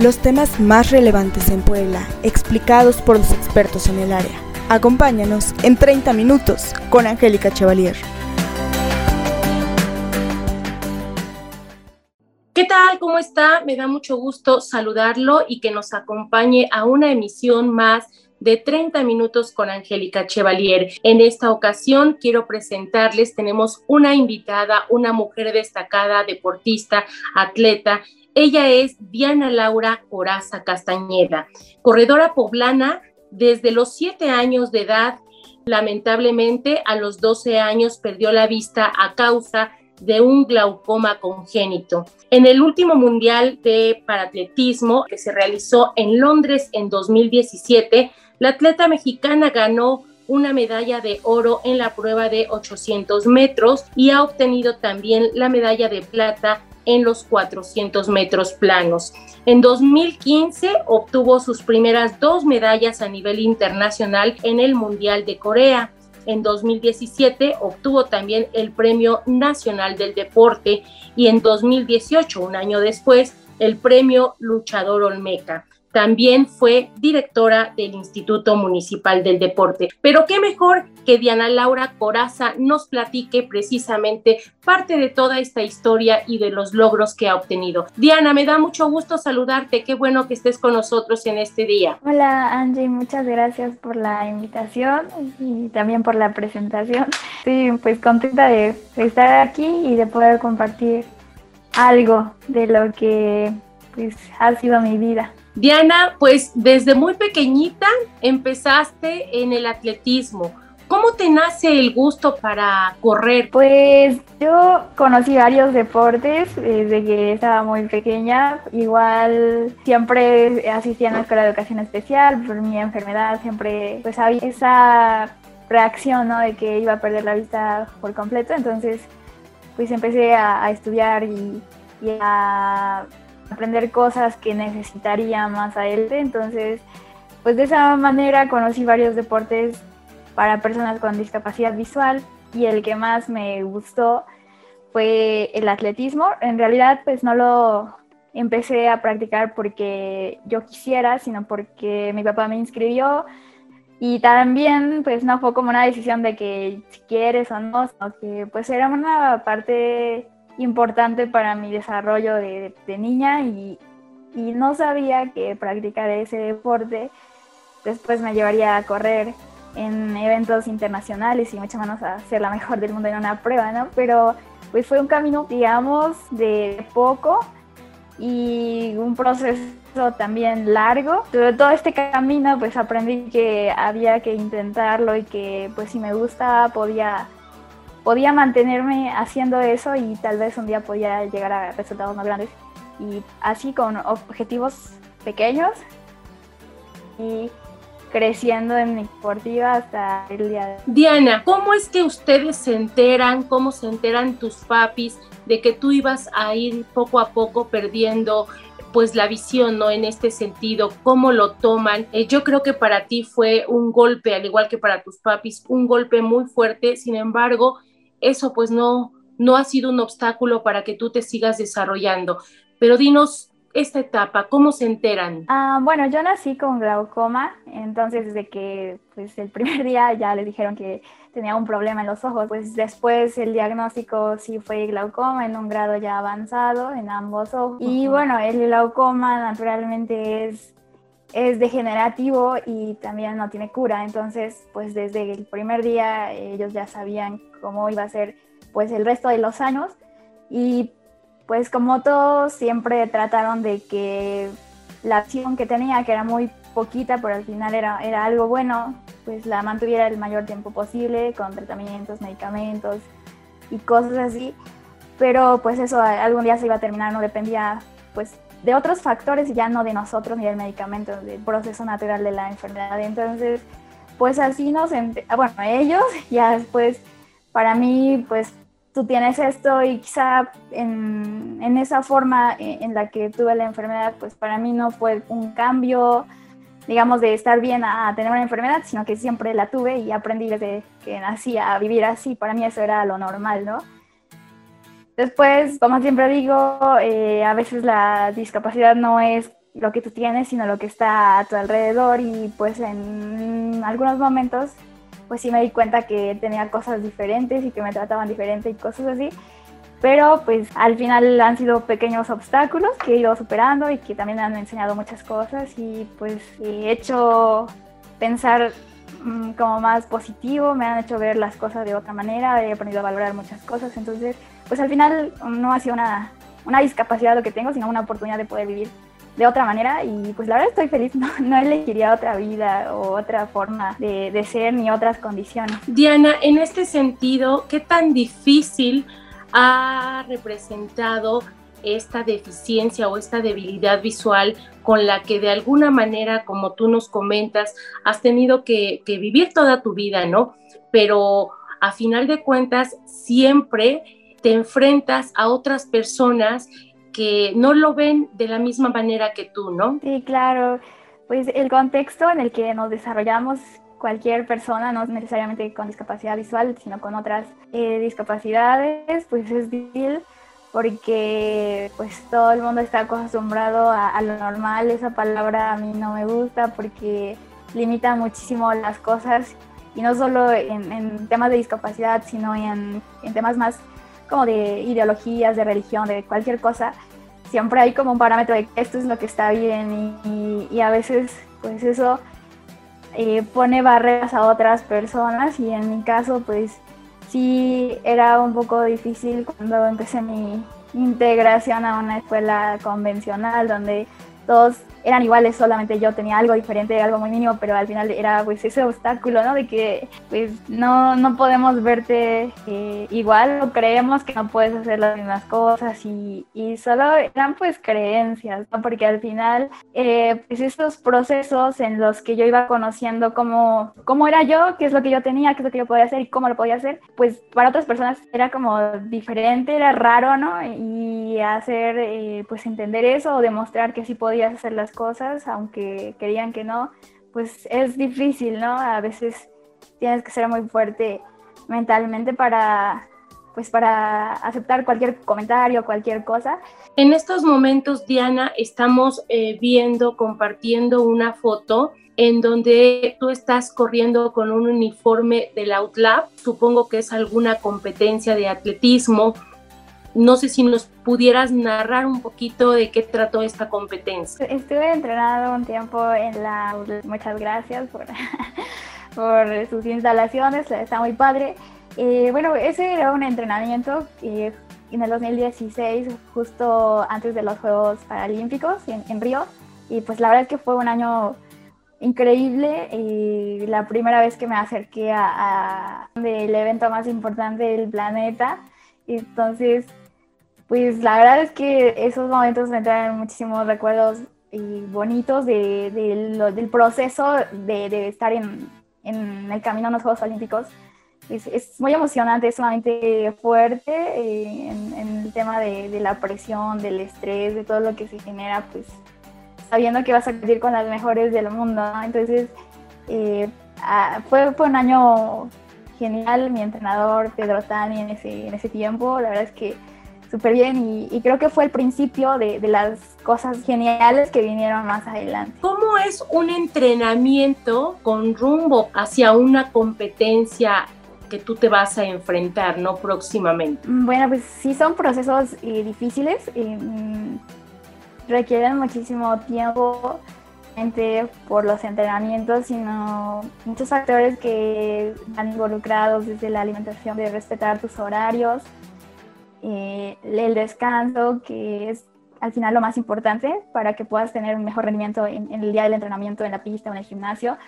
los temas más relevantes en Puebla, explicados por los expertos en el área. Acompáñanos en 30 minutos con Angélica Chevalier. ¿Qué tal? ¿Cómo está? Me da mucho gusto saludarlo y que nos acompañe a una emisión más de 30 minutos con Angélica Chevalier. En esta ocasión quiero presentarles, tenemos una invitada, una mujer destacada, deportista, atleta. Ella es Diana Laura Coraza Castañeda, corredora poblana desde los 7 años de edad. Lamentablemente, a los 12 años perdió la vista a causa de un glaucoma congénito. En el último Mundial de Paratletismo que se realizó en Londres en 2017, la atleta mexicana ganó una medalla de oro en la prueba de 800 metros y ha obtenido también la medalla de plata en los 400 metros planos. En 2015 obtuvo sus primeras dos medallas a nivel internacional en el Mundial de Corea. En 2017 obtuvo también el Premio Nacional del Deporte y en 2018, un año después, el Premio Luchador Olmeca. También fue directora del Instituto Municipal del Deporte. Pero qué mejor que Diana Laura Coraza nos platique precisamente parte de toda esta historia y de los logros que ha obtenido. Diana, me da mucho gusto saludarte. Qué bueno que estés con nosotros en este día. Hola Angie, muchas gracias por la invitación y también por la presentación. Sí, pues contenta de estar aquí y de poder compartir algo de lo que pues, ha sido mi vida. Diana, pues desde muy pequeñita empezaste en el atletismo. ¿Cómo te nace el gusto para correr? Pues yo conocí varios deportes desde que estaba muy pequeña. Igual siempre asistía a la escuela de educación especial por mi enfermedad. Siempre pues había esa reacción, ¿no? De que iba a perder la vista por completo. Entonces pues empecé a, estudiar y a aprender cosas que necesitaría más adelante. Entonces, pues de esa manera conocí varios deportes para personas con discapacidad visual y el que más me gustó fue el atletismo. En realidad, pues no lo empecé a practicar porque yo quisiera, sino porque mi papá me inscribió y también pues no fue como una decisión de que si quieres o no, sino que pues era una parte importante para mi desarrollo de, niña y, no sabía que practicar ese deporte después me llevaría a correr en eventos internacionales y mucho menos a ser la mejor del mundo en una prueba, ¿no? Pero pues fue un camino, digamos, de poco y un proceso también largo. Sobre todo este camino pues aprendí que había que intentarlo y que pues si me gustaba podía podía mantenerme haciendo eso y tal vez un día podía llegar a resultados más grandes. Y así con objetivos pequeños y creciendo en mi deportiva hasta el día de hoy. Diana, ¿cómo es que ustedes se enteran, cómo se enteran tus papis de que tú ibas a ir poco a poco perdiendo pues la visión, ¿no? En este sentido, cómo lo toman. Eh, yo creo que para ti fue un golpe, al igual que para tus papis, un golpe muy fuerte. Sin embargo, eso pues no, no ha sido un obstáculo para que tú te sigas desarrollando. Pero dinos esta etapa, ¿cómo se enteran? Ah, bueno, yo nací con glaucoma, entonces desde que pues el primer día ya les dijeron que tenía un problema en los ojos, pues después el diagnóstico sí fue glaucoma en un grado ya avanzado en ambos ojos. Y bueno, el glaucoma naturalmente es es degenerativo y también no tiene cura. Entonces, pues desde el primer día ellos ya sabían cómo iba a ser pues el resto de los años y pues como todos siempre trataron de que la acción que tenía, que era muy poquita, pero al final era, era algo bueno, pues la mantuviera el mayor tiempo posible con tratamientos, medicamentos y cosas así. Pero pues eso algún día se iba a terminar, no dependía pues de otros factores ya no de nosotros ni del medicamento, del proceso natural de la enfermedad. Entonces, pues así nos, bueno, ellos, ya después, para mí, pues tú tienes esto y quizá en, en, esa forma en la que tuve la enfermedad, pues para mí no fue un cambio, digamos, de estar bien a tener una enfermedad, sino que siempre la tuve y aprendí desde que nací a vivir así. Para mí eso era lo normal, ¿no? Después, como siempre digo, eh, a veces la discapacidad no es lo que tú tienes, sino lo que está a tu alrededor y pues en algunos momentos pues sí me di cuenta que tenía cosas diferentes y que me trataban diferente y cosas así. Pero pues al final han sido pequeños obstáculos que he ido superando y que también me han enseñado muchas cosas y pues he hecho pensar mm, como más positivo, me han hecho ver las cosas de otra manera, he aprendido a valorar muchas cosas. Entonces pues al final no ha sido una, una discapacidad lo que tengo, sino una oportunidad de poder vivir de otra manera y pues la verdad estoy feliz, no, no elegiría otra vida o otra forma de, ser ni otras condiciones. Diana, en este sentido, ¿qué tan difícil ha representado esta deficiencia o esta debilidad visual con la que de alguna manera, como tú nos comentas, has tenido que, que, vivir toda tu vida, ¿no? Pero a final de cuentas, siempre te enfrentas a otras personas que no lo ven de la misma manera que tú, ¿no? Sí, claro. Pues el contexto en el que nos desarrollamos cualquier persona, no necesariamente con discapacidad visual, sino con otras eh, discapacidades, pues es difícil porque pues todo el mundo está acostumbrado a, lo normal. Esa palabra a mí no me gusta porque limita muchísimo las cosas y no solo en, en temas de discapacidad, sino en, en temas más como de ideologías, de religión, de cualquier cosa, siempre hay como un parámetro de esto es lo que está bien y, a veces pues eso eh, pone barreras a otras personas y en mi caso pues sí era un poco difícil cuando empecé mi integración a una escuela convencional donde todos eran iguales, solamente yo tenía algo diferente, algo muy mínimo, pero al final era pues ese obstáculo, ¿no? De que pues no, no podemos verte eh, igual o creemos que no puedes hacer las mismas cosas y, y solo eran pues creencias, ¿no? Porque al final eh, pues esos procesos en los que yo iba conociendo cómo, cómo era yo, qué es lo que yo tenía, qué es lo que yo podía hacer y cómo lo podía hacer, pues para otras personas era como diferente, era raro, ¿no? Y hacer eh, pues entender eso o demostrar que sí podías hacer las cosas, aunque querían que no, pues es difícil, ¿no? A veces tienes que ser muy fuerte mentalmente para pues para aceptar cualquier comentario, cualquier cosa. En estos momentos, Diana, estamos eh, viendo, compartiendo una foto en donde tú estás corriendo con un uniforme del Outlab, supongo que es alguna competencia de atletismo no sé si nos pudieras narrar un poquito de qué trató esta competencia. Estuve entrenado un tiempo en la... Muchas gracias por, por sus instalaciones, está muy padre. Eh, bueno, ese era un entrenamiento eh, en el 2016, justo antes de los Juegos Paralímpicos en, en Río. Y pues la verdad es que fue un año increíble y la primera vez que me acerqué a, a el evento más importante del planeta. Entonces pues la verdad es que esos momentos me traen muchísimos recuerdos y bonitos de, de lo, del proceso de, de estar en, en, el camino a los Juegos Olímpicos. Es, es muy emocionante, es sumamente fuerte eh, en, en, el tema de, de, la presión, del estrés, de todo lo que se genera, pues sabiendo que vas a competir con las mejores del mundo. ¿no? Entonces, eh, ah, fue, fue un año genial. Mi entrenador, Pedro Tani, en ese, en ese tiempo, la verdad es que súper bien y, y, creo que fue el principio de, de, las cosas geniales que vinieron más adelante. ¿Cómo es un entrenamiento con rumbo hacia una competencia que tú te vas a enfrentar, ¿no? Próximamente. Bueno, pues sí son procesos eh, difíciles, eh, requieren muchísimo tiempo por los entrenamientos, sino muchos factores que están involucrados desde la alimentación, de respetar tus horarios, eh, el descanso, que es al final lo más importante para que puedas tener un mejor rendimiento en, el día del entrenamiento, en la pista o en el gimnasio.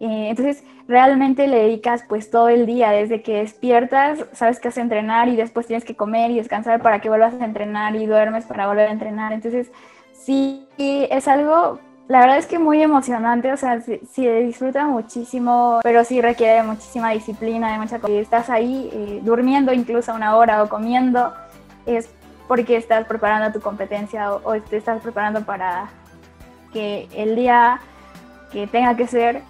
Eh, entonces, realmente le dedicas pues todo el día, desde que despiertas, sabes que vas a entrenar y después tienes que comer y descansar para que vuelvas a entrenar y duermes para volver a entrenar. Entonces, sí, es algo, la verdad es que muy emocionante, o sea, sí disfruta muchísimo, pero sí requiere muchísima disciplina, de mucha cosa. Estás ahí eh, durmiendo incluso una hora o comiendo, es porque estás preparando tu competencia o, o te estás preparando para que el día que tenga que ser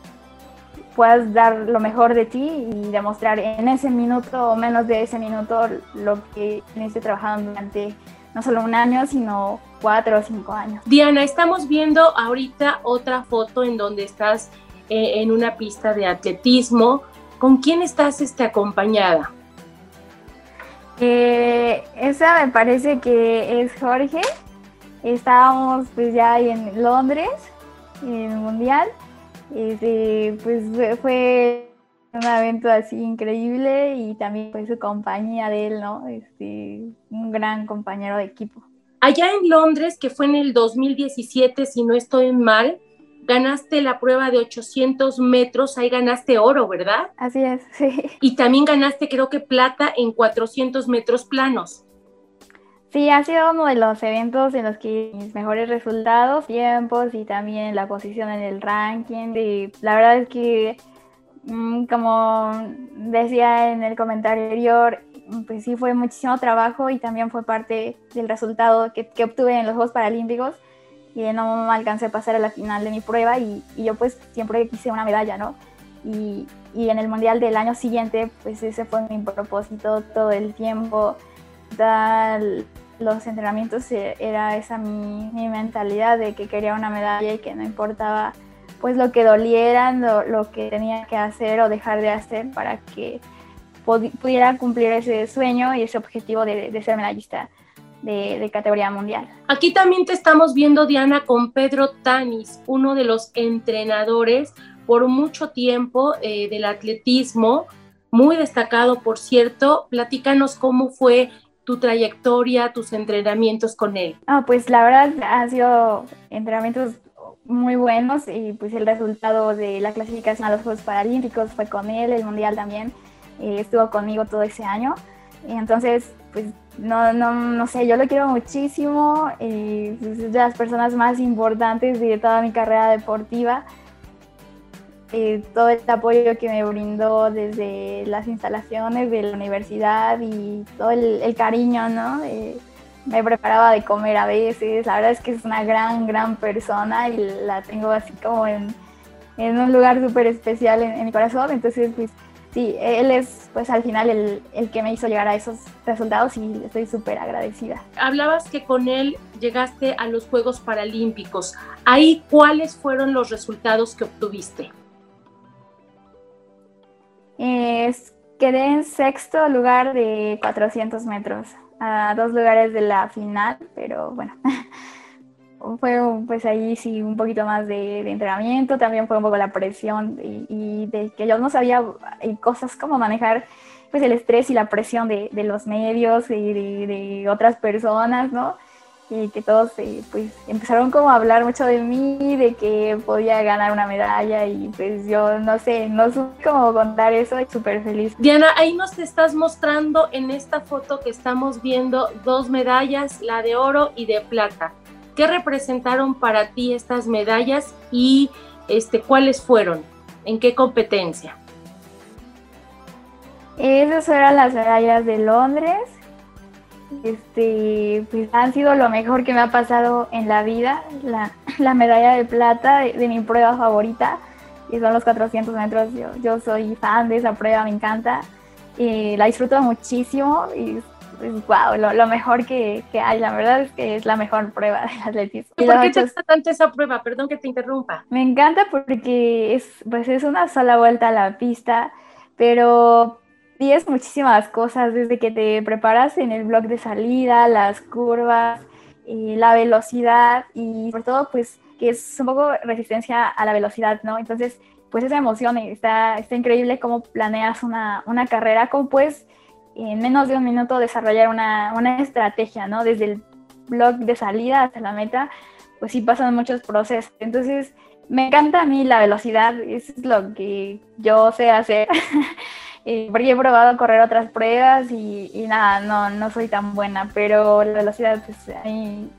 puedas dar lo mejor de ti y demostrar en ese minuto o menos de ese minuto lo que viniste trabajando durante no solo un año, sino cuatro o cinco años. Diana, estamos viendo ahorita otra foto en donde estás eh, en una pista de atletismo. ¿Con quién estás este, acompañada? Eh, esa me parece que es Jorge. Estábamos pues ya en Londres, en el Mundial. Este, pues fue un evento así increíble y también fue su compañía de él, ¿no? Este, un gran compañero de equipo. Allá en Londres, que fue en el 2017, si no estoy mal, ganaste la prueba de 800 metros, ahí ganaste oro, ¿verdad? Así es, sí. Y también ganaste, creo que plata en 400 metros planos. Sí, ha sido uno de los eventos en los que mis mejores resultados, tiempos y también la posición en el ranking. Y la verdad es que, como decía en el comentario anterior, pues sí fue muchísimo trabajo y también fue parte del resultado que, que obtuve en los Juegos Paralímpicos y no me alcancé a pasar a la final de mi prueba y, yo pues siempre quise una medalla, ¿no? Y, y, en el mundial del año siguiente pues ese fue mi propósito todo el tiempo, tal, los entrenamientos eh, era esa mi, mi, mentalidad de que quería una medalla y que no importaba pues lo que dolieran, lo, lo que tenía que hacer o dejar de hacer para que pudiera cumplir ese sueño y ese objetivo de, de ser medallista de, categoría mundial. Aquí también te estamos viendo, Diana, con Pedro Tanis, uno de los entrenadores por mucho tiempo eh, del atletismo, muy destacado, por cierto. Platícanos cómo fue tu trayectoria, tus entrenamientos con él. Ah, pues la verdad han sido entrenamientos muy buenos y pues el resultado de la clasificación a los Juegos Paralímpicos fue con él, el Mundial también eh, estuvo conmigo todo ese año. Entonces, pues no, no, no sé, yo lo quiero muchísimo y pues, es de las personas más importantes de toda mi carrera deportiva. Eh, todo el apoyo que me brindó desde las instalaciones de la universidad y todo el, cariño, ¿no? Me preparaba de comer a veces, la verdad es que es una gran, gran persona y la tengo así como en, en un lugar súper especial en, en mi corazón, entonces pues sí, él es pues al final el, el, que me hizo llegar a esos resultados y estoy súper agradecida. Hablabas que con él llegaste a los Juegos Paralímpicos. Ahí, ¿cuáles fueron los resultados que obtuviste? Quedé en sexto lugar de 400 metros, a dos lugares de la final, pero bueno, fue pues ahí sí un poquito más de, entrenamiento, también fue un poco la presión y, de que yo no sabía cosas como manejar pues el estrés y la presión de, los medios y de, otras personas, ¿no? Y que todos eh, pues empezaron como a hablar mucho de mí, de que podía ganar una medalla y pues yo no sé, no supe cómo contar eso y súper feliz. Diana, ahí nos estás mostrando en esta foto que estamos viendo dos medallas, la de oro y de plata. ¿Qué representaron para ti estas medallas y este, cuáles fueron? ¿En qué competencia? Esas eran las medallas de Londres. Este, pues han sido lo mejor que me ha pasado en la vida. La, medalla de plata de, mi prueba favorita, que son los 400 metros. Yo, soy fan de esa prueba, me encanta. Y la disfruto muchísimo y wow, lo, mejor que, hay. La verdad es que es la mejor prueba de atletismo. ¿Y por qué te gusta tanto esa prueba? Perdón que te interrumpa. Me encanta porque es, pues es una sola vuelta a la pista, pero tienes muchísimas cosas desde que te preparas en el blog de salida, las curvas, y la velocidad y sobre todo pues que es un poco resistencia a la velocidad, ¿no? Entonces, pues esa emoción está, está increíble cómo planeas una, una carrera, cómo puedes en menos de un minuto desarrollar una, una estrategia, ¿no? Desde el blog de salida hasta la meta, pues sí pasan muchos procesos. Entonces, me encanta a mí la velocidad, es lo que yo sé hacer. Eh, porque he probado a correr otras pruebas y, nada, no, no soy tan buena, pero la velocidad pues, a mí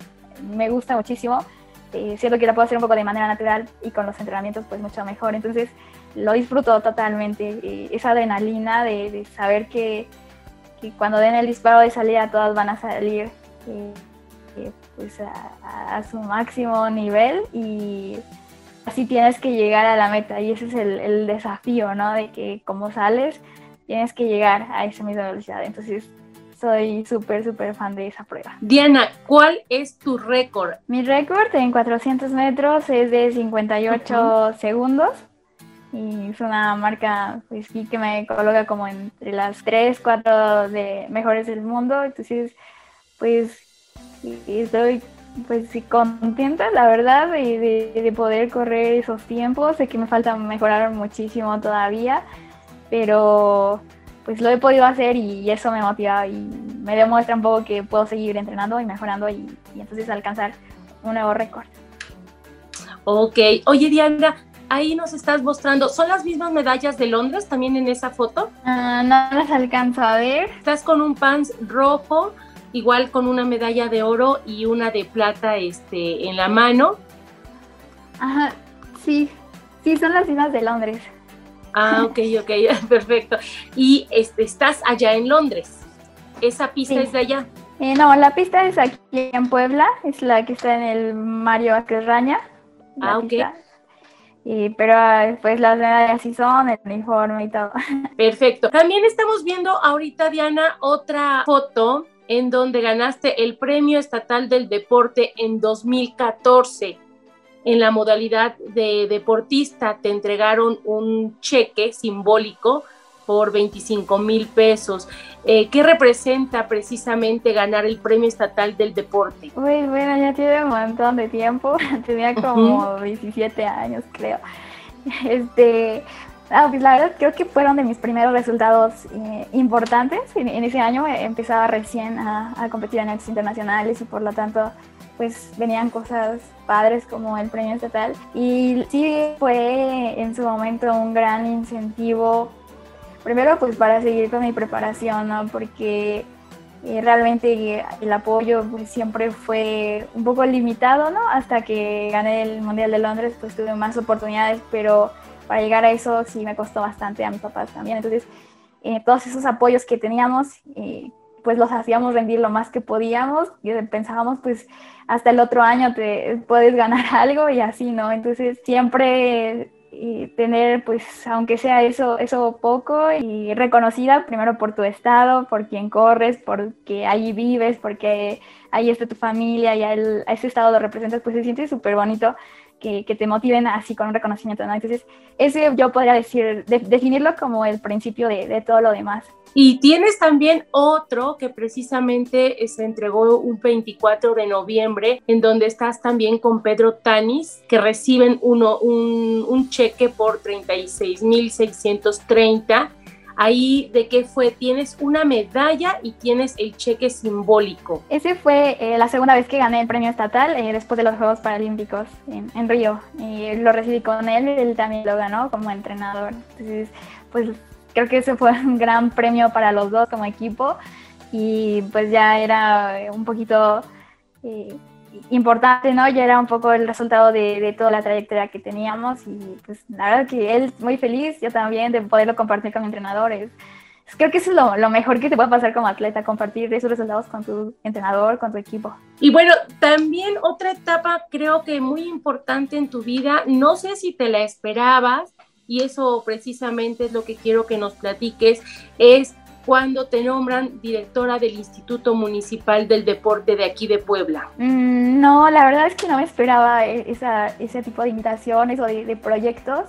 me gusta muchísimo. Eh, siento que la puedo hacer un poco de manera natural y con los entrenamientos pues mucho mejor. Entonces lo disfruto totalmente, eh, esa adrenalina de, saber que, y cuando den el disparo de salida todas van a salir eh, pues a, su máximo nivel y así tienes que llegar a la meta y ese es el, desafío, ¿no? De que como sales tienes que llegar a esa misma velocidad. Entonces soy súper, súper fan de esa prueba. Diana, ¿cuál es tu récord? Mi récord en 400 metros es de 58 segundos. Y es una marca pues, que me coloca como entre las 3, 4 de mejores del mundo. Entonces, pues estoy pues sí, contenta, la verdad, de, de, poder correr esos tiempos. Sé que me falta mejorar muchísimo todavía, pero pues lo he podido hacer y eso me motiva y me demuestra un poco que puedo seguir entrenando y mejorando y, entonces alcanzar un nuevo récord. Ok, oye Diana, ahí nos estás mostrando, ¿son las mismas medallas de Londres también en esa foto? Ah, no las alcanzo a ver. Estás con un pants rojo igual con una medalla de oro y una de plata este, en la mano. Ajá, sí, sí, son las mismas de Londres. Ah, ok, ok, perfecto. Y este, estás allá en Londres. ¿Esa pista es de allá? Eh, no, la pista es aquí en Puebla, es la que está en el Mario Vázquez Raña. Ah, ok. Y, pero pues las medallas sí son, el uniforme y todo. Perfecto. También estamos viendo ahorita, Diana, otra foto en donde ganaste el Premio Estatal del Deporte en 2014. En la modalidad de deportista te entregaron un cheque simbólico por 25 mil pesos. Eh, ¿Qué representa precisamente ganar el Premio Estatal del Deporte? Uy, bueno, ya tiene un montón de tiempo, tenía como 17 años creo. Este, Ah, pues la verdad creo que fueron de mis primeros resultados eh, importantes. En, ese año empezaba recién a, competir en actos internacionales y por lo tanto pues venían cosas padres como el premio estatal. Y sí fue en su momento un gran incentivo, primero pues para seguir con mi preparación, ¿no? Porque eh, realmente el apoyo pues, siempre fue un poco limitado, ¿no? Hasta que gané el Mundial de Londres pues tuve más oportunidades, pero para llegar a eso sí me costó bastante a mis papás también. Entonces, eh, todos esos apoyos que teníamos, eh, pues los hacíamos rendir lo más que podíamos y pensábamos, pues hasta el otro año te puedes ganar algo y así, ¿no? Entonces, siempre eh, tener, pues, aunque sea eso, eso poco y reconocida primero por tu estado, por quien corres, porque ahí vives, porque ahí está tu familia y a, ese estado lo representas, pues se siente súper bonito que, te motiven así con un reconocimiento, ¿no? Entonces, ese yo podría decir, definirlo como el principio de, todo lo demás. Y tienes también otro que precisamente se entregó un 24 de noviembre, en donde estás también con Pedro Tanis, que reciben uno, un, un cheque por 36.630 ahí de qué fue, tienes una medalla y tienes el cheque simbólico. Ese fue eh, la segunda vez que gané el premio estatal eh, después de los Juegos Paralímpicos en, Río. Y lo recibí con él, él también lo ganó como entrenador. Entonces, pues creo que ese fue un gran premio para los dos como equipo y pues ya era un poquito... Eh, importante, ¿no? Ya era un poco el resultado de, toda la trayectoria que teníamos y pues la verdad que él muy feliz, yo también, de poderlo compartir con entrenadores. Creo que eso es lo, mejor que te puede pasar como atleta, compartir esos resultados con tu entrenador, con tu equipo. Y bueno, también otra etapa creo que muy importante en tu vida, no sé si te la esperabas, y eso precisamente es lo que quiero que nos platiques, es cuando te nombran directora del Instituto Municipal del Deporte de aquí de Puebla? Mm, no, la verdad es que no me esperaba e-, esa, ese tipo de invitaciones o de, proyectos.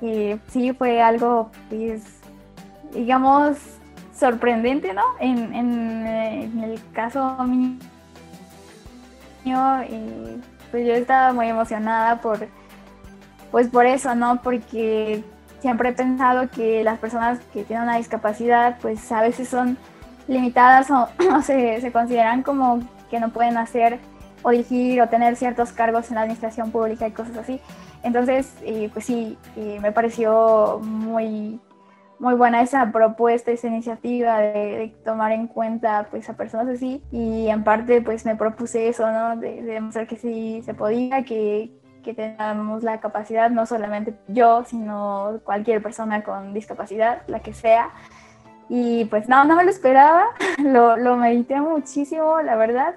y sí, fue algo, pues, digamos, sorprendente, ¿no? En, el caso mío, pues yo estaba muy emocionada por, pues por eso, ¿no? Porque siempre he pensado que las personas que tienen una discapacidad pues a veces son limitadas o, se, consideran como que no pueden hacer o dirigir o tener ciertos cargos en la administración pública y cosas así. Entonces, eh, pues sí, eh, me pareció muy, muy buena esa propuesta, esa iniciativa de, tomar en cuenta pues a personas así y en parte pues me propuse eso, ¿no? De, de demostrar que sí se podía, que, que tengamos la capacidad, no solamente yo, sino cualquier persona con discapacidad, la que sea. Y pues no, no me lo esperaba, lo, lo medité muchísimo, la verdad.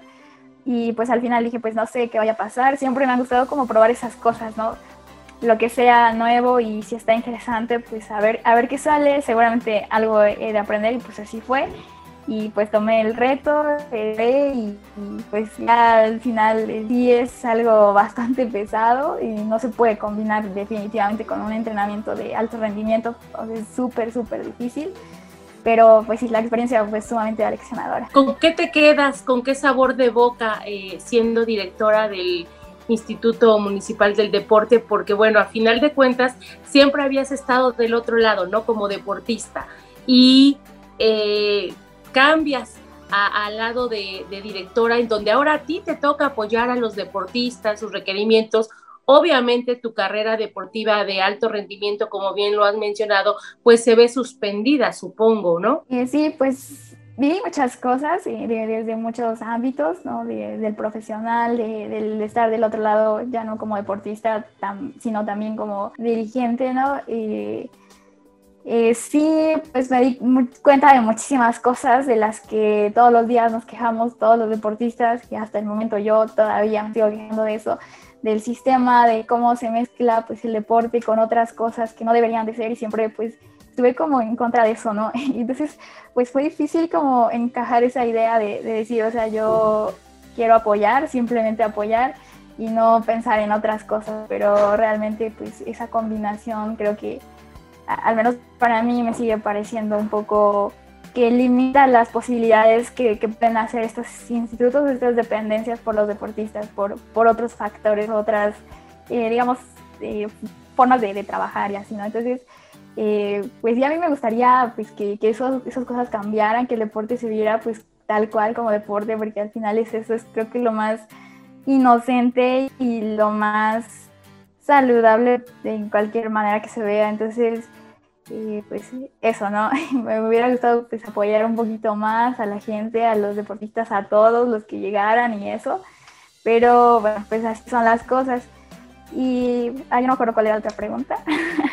Y pues al final dije, pues no sé qué vaya a pasar. Siempre me ha gustado como probar esas cosas, ¿no? Lo que sea nuevo y si está interesante, pues a ver, a ver qué sale. Seguramente algo he de aprender y pues así fue. Y pues tomé el reto y, pues ya al final es algo bastante pesado y no se puede combinar definitivamente con un entrenamiento de alto rendimiento, es súper, súper difícil. Pero pues sí, la experiencia fue sumamente aleccionadora. ¿Con qué te quedas? ¿Con qué sabor de boca eh, siendo directora del Instituto Municipal del Deporte? Porque bueno, a final de cuentas siempre habías estado del otro lado, ¿no? Como deportista. Y eh, cambias al lado de, directora, en donde ahora a ti te toca apoyar a los deportistas, sus requerimientos. Obviamente tu carrera deportiva de alto rendimiento, como bien lo has mencionado, pues se ve suspendida, supongo, ¿no? Eh, sí, pues vi muchas cosas desde muchos ámbitos, ¿no? del profesional, del estar del otro lado, ya no como deportista, sino también como dirigente, ¿no? Y, eh, sí, pues me di cuenta de muchísimas cosas de las que todos los días nos quejamos todos los deportistas y hasta el momento yo todavía me sigo quejando de eso, del sistema, de cómo se mezcla pues el deporte con otras cosas que no deberían de ser y siempre pues estuve como en contra de eso, ¿no? Entonces pues fue difícil como encajar esa idea de, de decir, o sea, yo quiero apoyar, simplemente apoyar y no pensar en otras cosas, pero realmente pues esa combinación creo que al menos para mí me sigue pareciendo un poco que limita las posibilidades que, pueden hacer estos institutos, estas dependencias por los deportistas, por, por otros factores, otras, eh, digamos, eh, formas de, trabajar y así, ¿no? Entonces, eh, pues ya a mí me gustaría pues, que, que esas cosas cambiaran, que el deporte se viera pues tal cual como deporte, porque al final es eso, es creo que lo más inocente y lo más saludable en cualquier manera que se vea. Entonces, y pues eso, ¿no? Me hubiera gustado pues apoyar un poquito más a la gente, a los deportistas, a todos los que llegaran y eso. Pero bueno, pues así son las cosas. Y ah, no me acuerdo cuál era otra pregunta.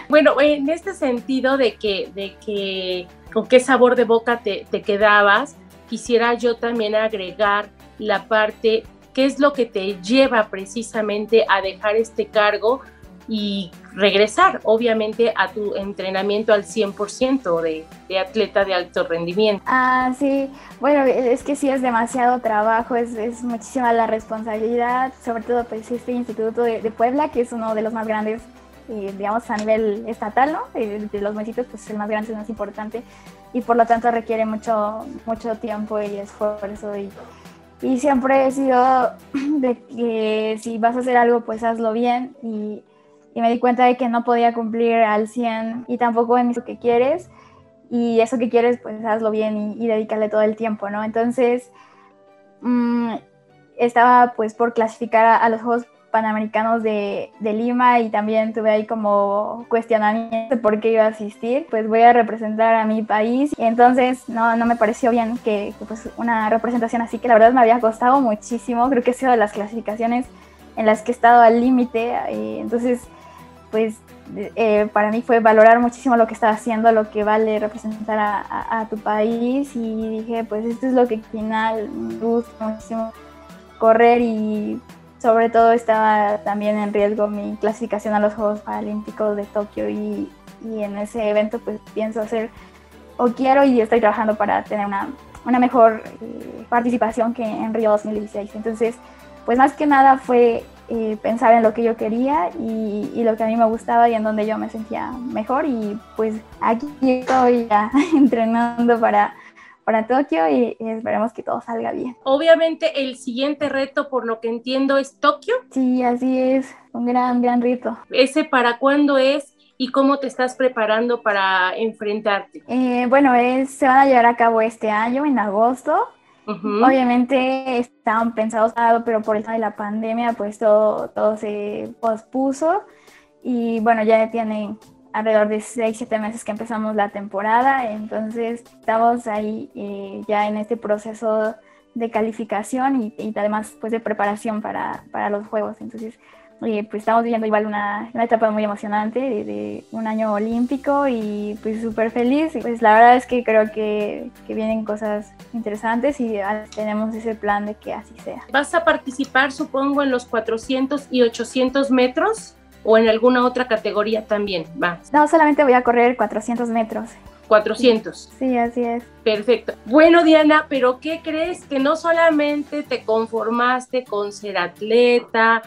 Bueno, en este sentido de que, de que con qué sabor de boca te, te quedabas, quisiera yo también agregar la parte, qué es lo que te lleva precisamente a dejar este cargo y regresar obviamente a tu entrenamiento al 100% de, de, atleta de alto rendimiento. Ah, sí, bueno, es que sí es demasiado trabajo, es, es muchísima la responsabilidad, sobre todo pues este Instituto de, Puebla, que es uno de los más grandes, eh, digamos, a nivel estatal, ¿no? Eh, de los municipios, pues el más grande, es más importante, y por lo tanto requiere mucho, mucho tiempo y esfuerzo y y siempre he sido de que si vas a hacer algo, pues hazlo bien y y me di cuenta de que no podía cumplir al 100 y tampoco en eso que quieres y eso que quieres pues hazlo bien y, dedicarle todo el tiempo, ¿no? Entonces mm, estaba pues por clasificar a, los Juegos Panamericanos de, de, Lima y también tuve ahí como cuestionamiento de por qué iba a asistir, pues voy a representar a mi país y entonces no, no me pareció bien que, que, pues una representación así que la verdad me había costado muchísimo, creo que ha sido de las clasificaciones en las que he estado al límite y entonces pues eh, para mí fue valorar muchísimo lo que estaba haciendo, lo que vale representar a, tu país. Y dije, pues esto es lo que al final me gusta muchísimo correr. Y sobre todo estaba también en riesgo mi clasificación a los Juegos Paralímpicos de Tokio. Y, en ese evento pues pienso hacer o quiero y estoy trabajando para tener una, una mejor eh, participación que en Río 2016. Entonces, pues más que nada fue eh, pensar en lo que yo quería y, lo que a mí me gustaba y en donde yo me sentía mejor y pues aquí estoy ya entrenando para, para Tokio y, esperemos que todo salga bien. Obviamente el siguiente reto, por lo que entiendo, es Tokio. Sí, así es, un gran, gran reto. ¿Ese para cuándo es? ¿Y cómo te estás preparando para enfrentarte? Eh, bueno, es, se van a llevar a cabo este año, en agosto. Obviamente estaban pensados, pero por el tema de la pandemia, pues todo, todo se pospuso. Y bueno, ya tienen alrededor de 6, 7 meses que empezamos la temporada, entonces estamos ahí eh, ya en este proceso de calificación y, y, además pues de preparación para, para los juegos. Entonces pues estamos viviendo igual una, una etapa muy emocionante de, un año olímpico y pues súper feliz. Y pues la verdad es que creo que, que, vienen cosas interesantes y tenemos ese plan de que así sea. ¿Vas a participar supongo en los 400 y 800 metros? o en alguna otra categoría también va? No, solamente voy a correr 400 metros. 400. Sí, así es. Perfecto. Bueno, Diana, pero ¿qué crees? Que no solamente te conformaste con ser atleta,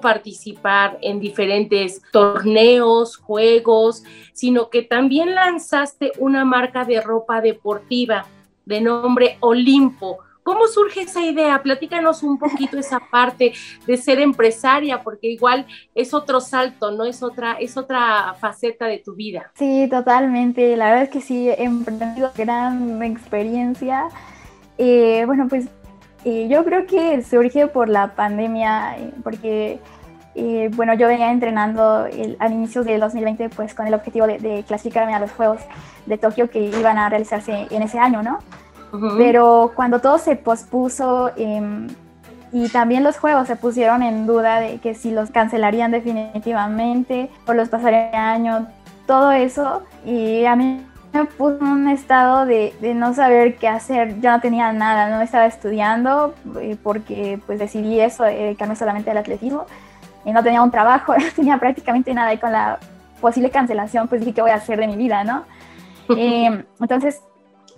participar en diferentes torneos, juegos, sino que también lanzaste una marca de ropa deportiva de nombre Olimpo. ¿Cómo surge esa idea? Platícanos un poquito esa parte de ser empresaria, porque igual es otro salto, ¿no? Es otra, es otra faceta de tu vida. Sí, totalmente. La verdad es que sí, emprendido gran experiencia. Eh, bueno, pues eh, yo creo que surge por la pandemia, eh, porque bueno, yo venía entrenando al inicio del 2020 pues con el objetivo de, de, clasificarme a los Juegos de Tokio que iban a realizarse en ese año, ¿no? Pero cuando todo se pospuso em, y también los juegos se pusieron en duda de que si los cancelarían definitivamente o los pasarían año, todo eso, y a mí me puso en un estado de, de, no saber qué hacer. Yo no tenía nada, no estaba estudiando eh, porque pues decidí eso, dedicarme solamente al atletismo. Y no tenía un trabajo, no tenía prácticamente nada. Y con la posible cancelación, pues dije, ¿qué voy a hacer de mi vida, no? eh, entonces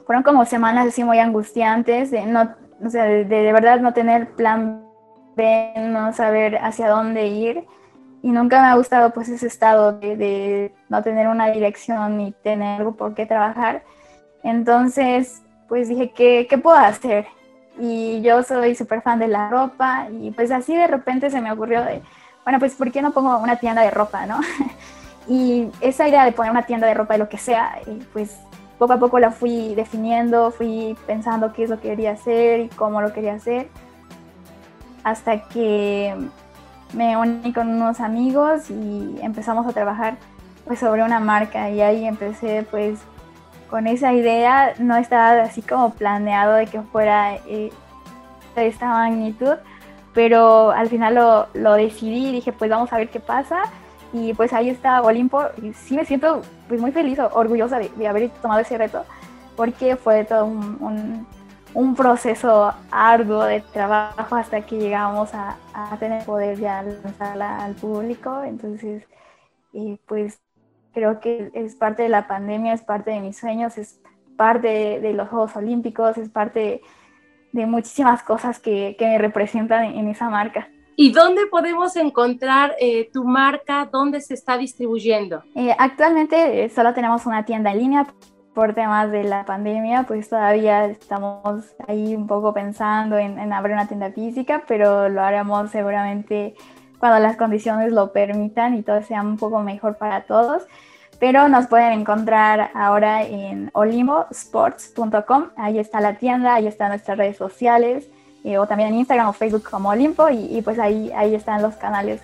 fueron como semanas así muy angustiantes, de, no, o sea, de, de, verdad no tener plan B, no saber hacia dónde ir. Y nunca me ha gustado pues ese estado de, de no tener una dirección ni tener algo por qué trabajar. Entonces, pues dije, ¿qué, qué puedo hacer? Y yo soy súper fan de la ropa y pues así de repente se me ocurrió de, bueno, pues ¿por qué no pongo una tienda de ropa, no? y esa idea de poner una tienda de ropa de lo que sea, pues poco a poco la fui definiendo, fui pensando qué es lo que quería hacer y cómo lo quería hacer, hasta que me uní con unos amigos y empezamos a trabajar pues sobre una marca. Y ahí empecé pues con esa idea, no estaba así como planeado de que fuera eh, de esta magnitud, pero al final lo, lo decidí y dije pues vamos a ver qué pasa. Y pues ahí está Olimpo. Y sí me siento pues muy feliz, orgullosa de, haber tomado ese reto porque fue todo un, un, proceso arduo de trabajo hasta que llegamos a, a tener poder ya lanzarla al público. Entonces, eh, pues creo que es parte de la pandemia, es parte de mis sueños, es parte de, de los Juegos Olímpicos, es parte de, de muchísimas cosas que, que me representan en, en esa marca. ¿Y dónde podemos encontrar eh, tu marca? ¿Dónde se está distribuyendo? Eh, actualmente eh, solo tenemos una tienda en línea por temas de la pandemia, pues todavía estamos ahí un poco pensando en, en abrir una tienda física, pero lo haremos seguramente cuando las condiciones lo permitan y todo sea un poco mejor para todos. Pero nos pueden encontrar ahora en olimposports.com, ahí está la tienda, ahí están nuestras redes sociales eh, o también en Instagram o Facebook como Olimpo y, y, pues ahí, ahí están los canales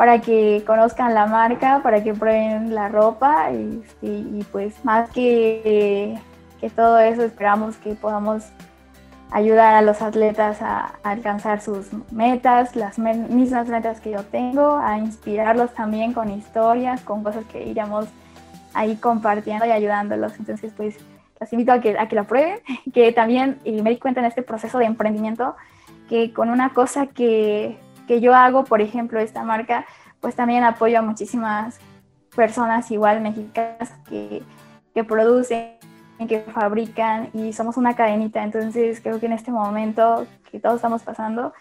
para que conozcan la marca, para que prueben la ropa y, y, pues más que, que, todo eso esperamos que podamos ayudar a los atletas a, alcanzar sus metas, las mismas metas que yo tengo, a inspirarlos también con historias, con cosas que iremos ahí compartiendo y ayudándolos. Entonces pues los invito a que, a que lo prueben, que también me di cuenta en este proceso de emprendimiento que con una cosa que, que yo hago, por ejemplo, esta marca, pues también apoyo a muchísimas personas igual mexicanas que, que producen, que fabrican y somos una cadenita. Entonces creo que en este momento que todos estamos pasando,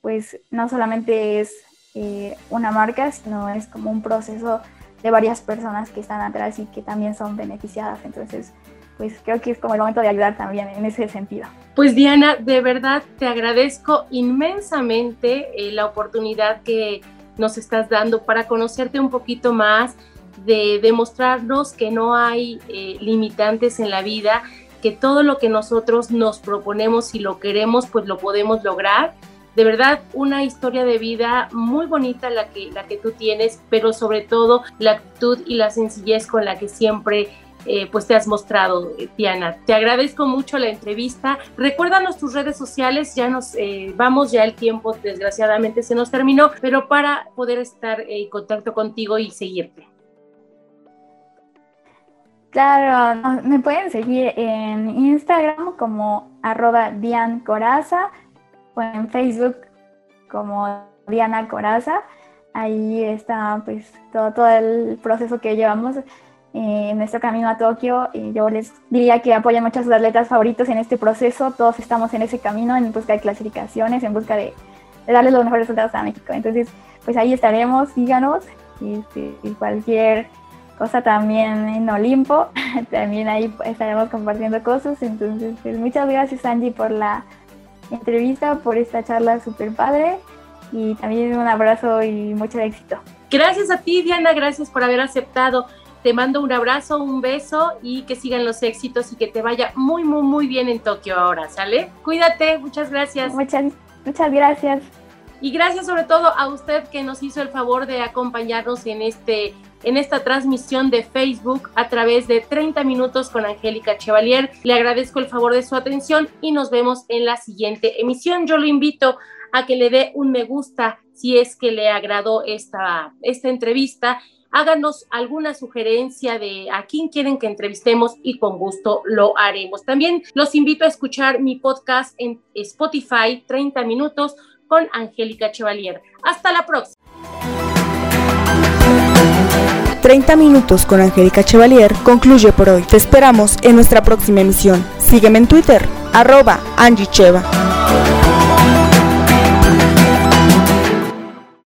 pues no solamente es eh, una marca, sino es como un proceso de varias personas que están atrás y que también son beneficiadas. Entonces, pues creo que es como el momento de ayudar también en ese sentido. Pues Diana, de verdad te agradezco inmensamente eh, la oportunidad que nos estás dando para conocerte un poquito más, de demostrarnos que no hay eh, limitantes en la vida, que todo lo que nosotros nos proponemos y lo queremos, pues lo podemos lograr. De verdad, una historia de vida muy bonita la que, la que tú tienes, pero sobre todo la actitud y la sencillez con la que siempre eh, pues te has mostrado, eh, Diana. Te agradezco mucho la entrevista. Recuérdanos tus redes sociales, ya nos eh, vamos, ya el tiempo desgraciadamente se nos terminó, pero para poder estar en contacto contigo y seguirte. Claro, me pueden seguir en Instagram como arroba Dian o en Facebook como Diana Coraza. Ahí está pues todo, todo el proceso que llevamos eh, en nuestro camino a Tokio. Y yo les diría que apoyen mucho a sus atletas favoritos en este proceso. Todos estamos en ese camino, en busca de clasificaciones, en busca de, darles los mejores resultados a México. Entonces, pues ahí estaremos, síganos. Este, y, cualquier cosa también en Olimpo, también ahí estaremos compartiendo cosas. Entonces, pues muchas gracias Angie por la entrevista, por esta charla súper padre y también un abrazo y mucho éxito. Gracias a ti, Diana, gracias por haber aceptado. Te mando un abrazo, un beso y que sigan los éxitos y que te vaya muy, muy, muy bien en Tokio ahora, ¿sale? Cuídate, muchas gracias. Muchas, muchas gracias. Y gracias sobre todo a usted que nos hizo el favor de acompañarnos en este en esta transmisión de Facebook a través de 30 minutos con Angélica Chevalier. Le agradezco el favor de su atención y nos vemos en la siguiente emisión. Yo lo invito a que le dé un me gusta si es que le agradó esta, esta entrevista. Háganos alguna sugerencia de a quién quieren que entrevistemos y con gusto lo haremos. También los invito a escuchar mi podcast en Spotify, 30 minutos con Angélica Chevalier. Hasta la próxima. 30 minutos con Angélica Chevalier concluye por hoy. Te esperamos en nuestra próxima emisión. Sígueme en Twitter, arroba Angie.